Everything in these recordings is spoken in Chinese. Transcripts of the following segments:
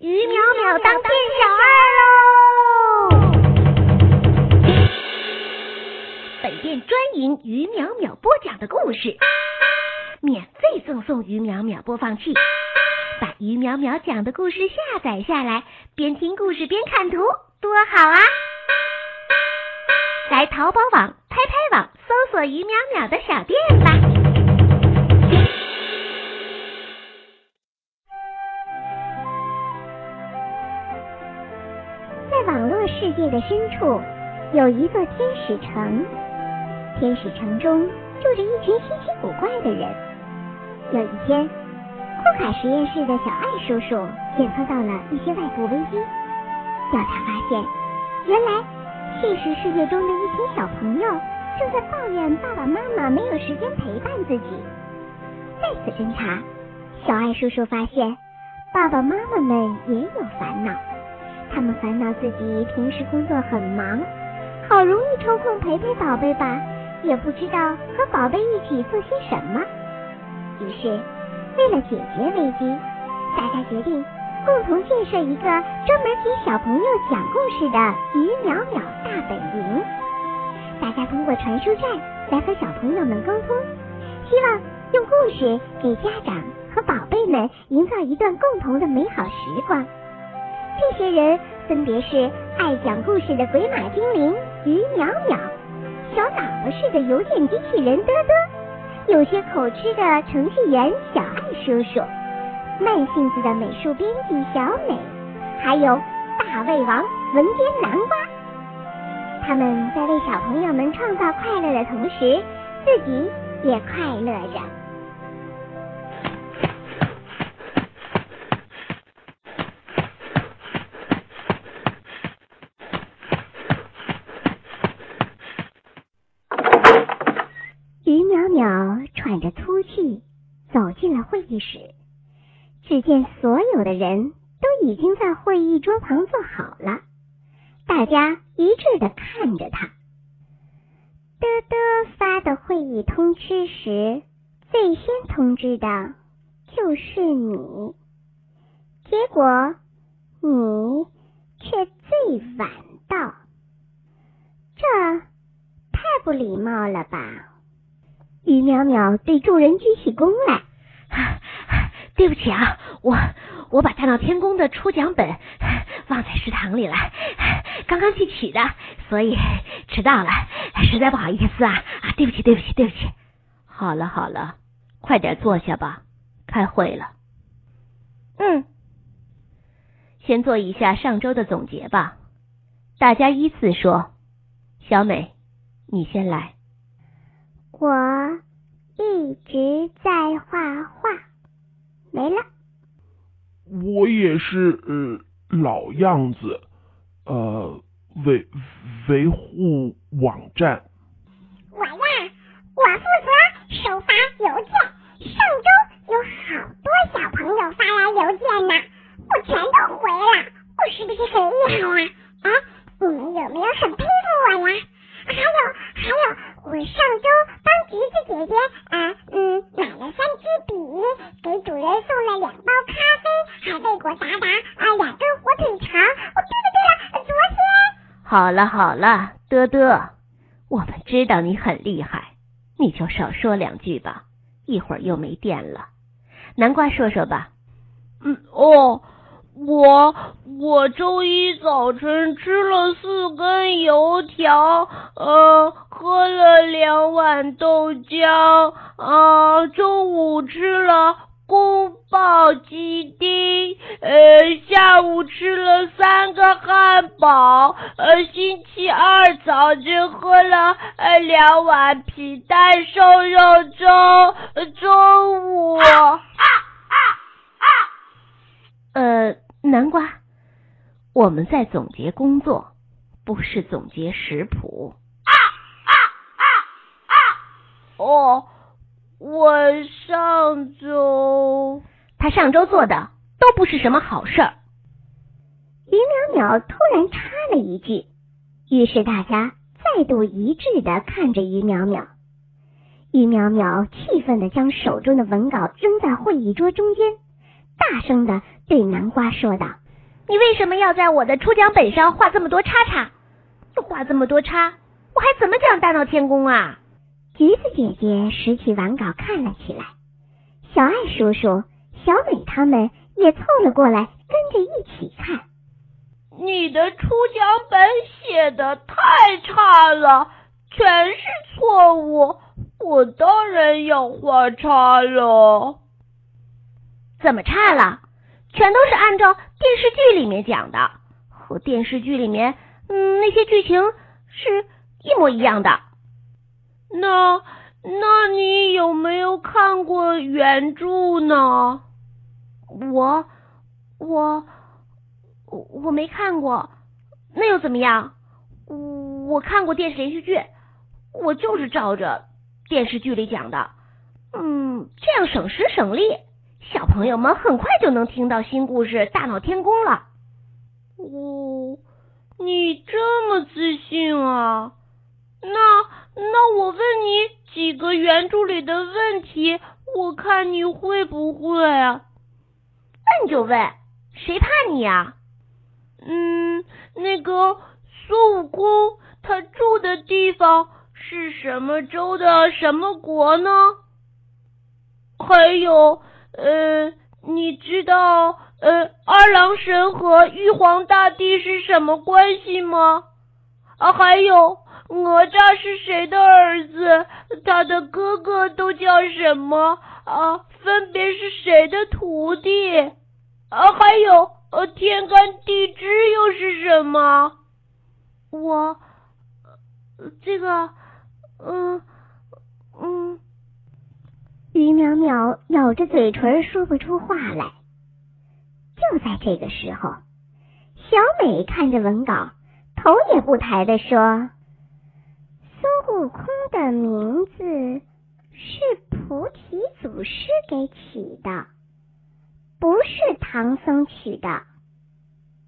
于淼淼当店小二喽！本店专营于淼淼播讲的故事，免费赠送于淼淼播放器，把于淼淼讲的故事下载下来，边听故事边看图，多好啊！来淘宝网、拍拍网搜索于淼淼的小店吧。在网络世界的深处，有一座天使城。天使城中住着一群稀奇古怪的人。有一天，库卡实验室的小艾叔叔检测到了一些外部危机。调查发现，原来现实世界中的一群小朋友正在抱怨爸爸妈妈没有时间陪伴自己。再次侦查，小艾叔叔发现，爸爸妈妈们也有烦恼。他们烦恼自己平时工作很忙，好容易抽空陪陪宝贝吧，也不知道和宝贝一起做些什么。于是，为了解决危机，大家决定共同建设一个专门给小朋友讲故事的鱼淼淼大本营。大家通过传输站来和小朋友们沟通，希望用故事给家长和宝贝们营造一段共同的美好时光。这些人分别是爱讲故事的鬼马精灵鱼淼淼，小脑袋似的邮件机器人嘚嘚，有些口吃的程序员小爱叔叔，慢性子的美术编辑小美，还有大胃王文编南瓜。他们在为小朋友们创造快乐的同时，自己也快乐着。进了会议室，只见所有的人都已经在会议桌旁坐好了，大家一致的看着他。嘚嘚发的会议通知时，最先通知的就是你，结果你却最晚到，这太不礼貌了吧？于淼淼对众人鞠起躬来。对不起啊，我我把大闹天宫的出奖本忘在食堂里了，刚刚去取的，所以迟到了，实在不好意思啊啊！对不起，对不起，对不起。好了好了，快点坐下吧，开会了。嗯，先做一下上周的总结吧，大家依次说。小美，你先来。我一直在画画，没了。我也是，呃，老样子，呃，维维护网站。我呀，我负责收发邮件。上周有好多小朋友发来邮件呢，我全都回了。我是不是很厉害呀？啊，你们有没有很佩服我呀？还有还有，我上周帮橘子姐姐啊嗯好了好了，嘚嘚，我们知道你很厉害，你就少说两句吧，一会儿又没电了。南瓜说说吧。嗯哦。我我周一早晨吃了四根油条，呃，喝了两碗豆浆，啊，中午吃了公保鸡丁，呃，下午吃了三个汉堡，呃，星期二早晨喝了呃两碗皮蛋瘦肉粥，中午。呃，南瓜，我们在总结工作，不是总结食谱。啊啊啊啊！哦，我上周他上周做的都不是什么好事儿。于淼淼突然插了一句，于是大家再度一致的看着于淼淼。于淼淼气愤的将手中的文稿扔在会议桌中间。大声的对南瓜说道：“你为什么要在我的出奖本上画这么多叉叉？画这么多叉，我还怎么讲大闹天宫啊？橘子姐姐拾起完稿看了起来，小爱叔叔、小美他们也凑了过来，跟着一起看。你的出奖本写的太差了，全是错误，我当然要画叉了。怎么差了？全都是按照电视剧里面讲的，和电视剧里面嗯那些剧情是一模一样的。那那你有没有看过原著呢？我我我没看过，那又怎么样？我看过电视连续剧，我就是照着电视剧里讲的。嗯，这样省时省力。小朋友们很快就能听到新故事大闹天宫了。哦，你这么自信啊？那那我问你几个原著里的问题，我看你会不会啊？问就问，谁怕你呀？嗯，那个孙悟空他住的地方是什么州的什么国呢？还有。呃，你知道呃二郎神和玉皇大帝是什么关系吗？啊，还有哪吒是谁的儿子？他的哥哥都叫什么？啊，分别是谁的徒弟？啊，还有呃天干地支又是什么？我这个，嗯嗯。于淼淼咬着嘴唇说不出话来。就在这个时候，小美看着文稿，头也不抬的说：“孙悟空的名字是菩提祖师给起的，不是唐僧取的。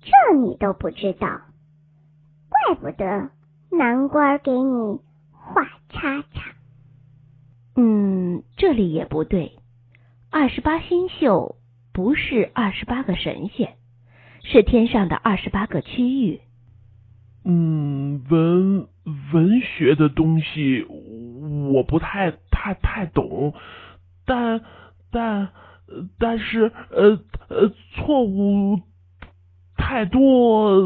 这你都不知道，怪不得南官给你画叉叉。”嗯，这里也不对。二十八星宿不是二十八个神仙，是天上的二十八个区域。嗯，文文学的东西我不太太太懂，但但但是呃呃错误太多，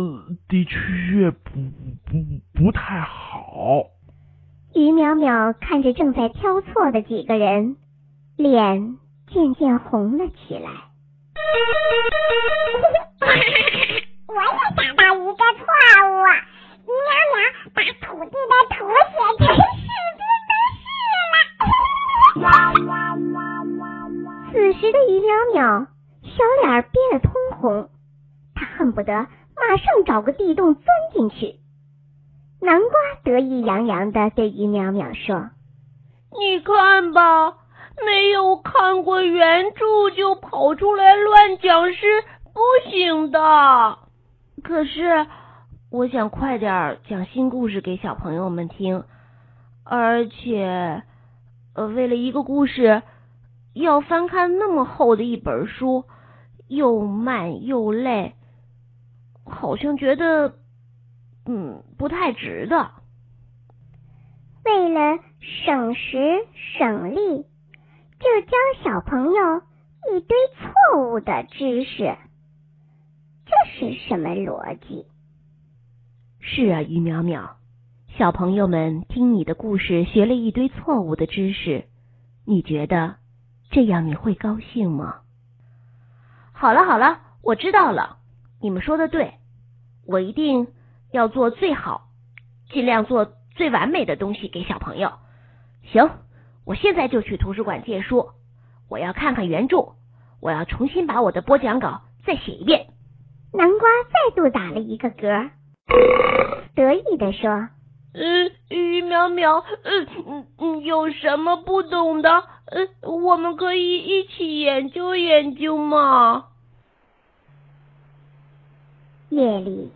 的确不不不太好。于淼淼看着正在挑错的几个人，脸渐渐红了起来。我也找到一个错误，于淼淼把土地的土写成士兵的士了。此时的于淼淼小脸憋得通红，他恨不得马上找个地洞钻进去。南瓜得意洋洋的对于淼淼说：“你看吧，没有看过原著就跑出来乱讲是不行的。可是我想快点讲新故事给小朋友们听，而且呃，为了一个故事要翻看那么厚的一本书，又慢又累，好像觉得。”嗯，不太值得。为了省时省力，就教小朋友一堆错误的知识，这是什么逻辑？是啊，于淼淼，小朋友们听你的故事学了一堆错误的知识，你觉得这样你会高兴吗？好了好了，我知道了，你们说的对，我一定。要做最好，尽量做最完美的东西给小朋友。行，我现在就去图书馆借书，我要看看原著，我要重新把我的播讲稿再写一遍。南瓜再度打了一个嗝，得意地说：“嗯，于淼淼，嗯嗯嗯，有什么不懂的，呃，我们可以一起研究研究嘛。”夜里。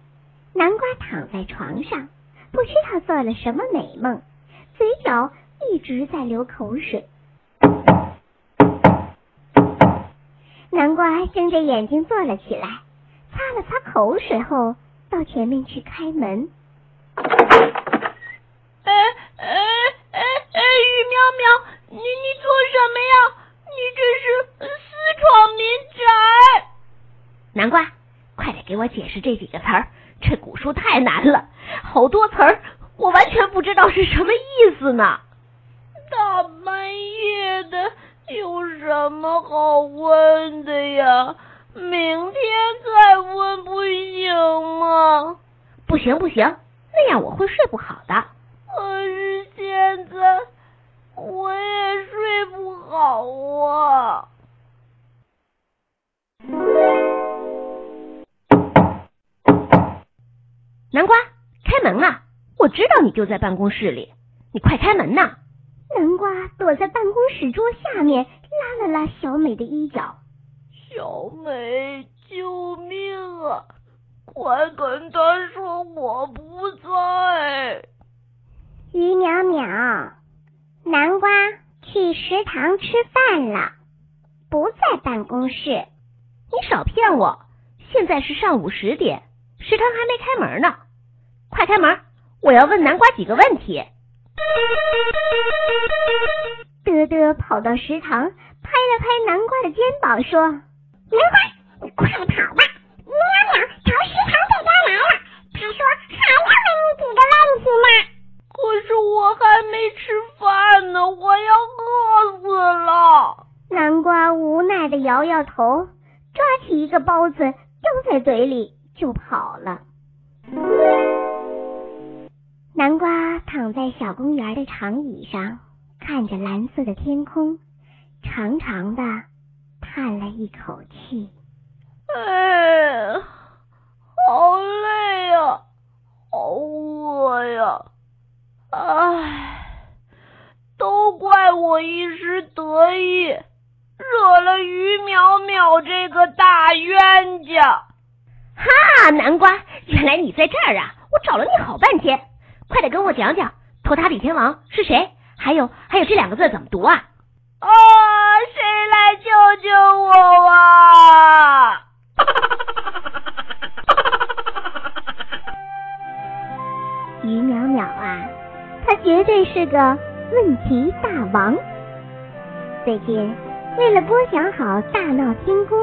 南瓜躺在床上，不知道做了什么美梦，嘴角一直在流口水。南瓜睁着眼睛坐了起来，擦了擦口水后，到前面去开门。哎哎哎哎！于淼淼，你你做什么呀？你这是私闯民宅！南瓜，快点给我解释这几个词儿，这古书太难了，好多词儿，我完全不知道是什么意思呢。大半夜的，有什么好问的呀？明天再问不行吗？不行不行，那样我会睡不好的。可是现在我也睡不好啊。南瓜，开门啊！我知道你就在办公室里，你快开门呐！南瓜躲在办公室桌下面，拉了拉小美的衣角。小美，救命啊！快跟他说我不在。于淼淼，南瓜去食堂吃饭了，不在办公室。你少骗我！现在是上午十点，食堂还没开门呢。快开门！我要问南瓜几个问题。德德跑到食堂，拍了拍南瓜的肩膀，说：“南瓜，你快跑吧！淼淼从食堂这边来了，他说还要问你几个问题呢。可是我还没吃饭呢，我要饿死了。”南瓜无奈的摇摇头，抓起一个包子丢在嘴里就跑了。南瓜躺在小公园的长椅上，看着蓝色的天空，长长的叹了一口气。哎，好累呀，好饿呀！唉，都怪我一时得意，惹了于淼淼这个大冤家。哈，南瓜，原来你在这儿啊！我找了你好半天。快点跟我讲讲，托塔李天王是谁？还有还有这两个字怎么读啊？啊！谁来救救我啊！于淼淼啊，他绝对是个问题大王。最近为了播讲好大闹天宫，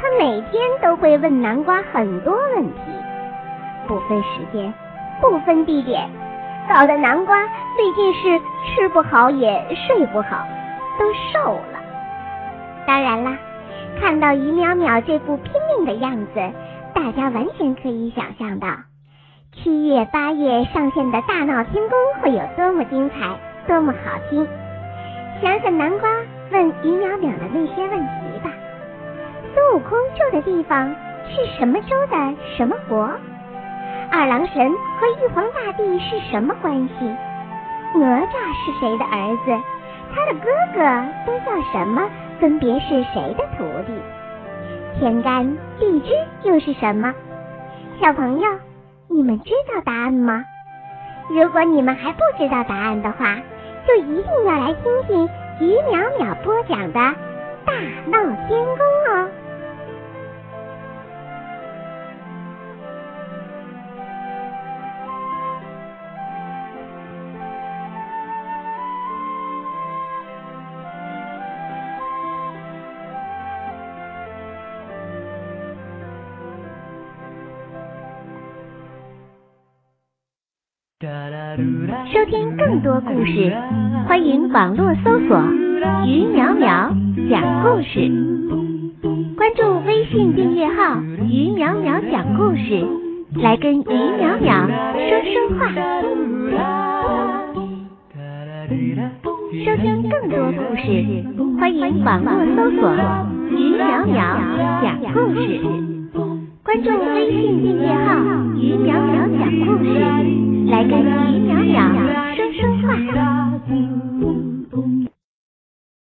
他每天都会问南瓜很多问题，不分时间。不分地点，搞得南瓜最近是吃不好也睡不好，都瘦了。当然啦，看到于淼淼这副拼命的样子，大家完全可以想象到七月八月上线的大闹天宫会有多么精彩，多么好听。想想南瓜问于淼淼的那些问题吧：孙悟空住的地方是什么州的什么国？二郎神和玉皇大帝是什么关系？哪吒是谁的儿子？他的哥哥都叫什么？分别是谁的徒弟？天干地支又是什么？小朋友，你们知道答案吗？如果你们还不知道答案的话，就一定要来听听于淼淼播讲的《大闹天宫》哦。收听更多故事，欢迎网络搜索“于淼淼讲故事”，关注微信订阅号“于淼淼讲故事”，来跟于淼淼说说话。收听更多故事，欢迎网络搜索“于淼淼讲故事”，关注微信订阅号“于淼淼讲故事”。来跟徐淼淼说说话。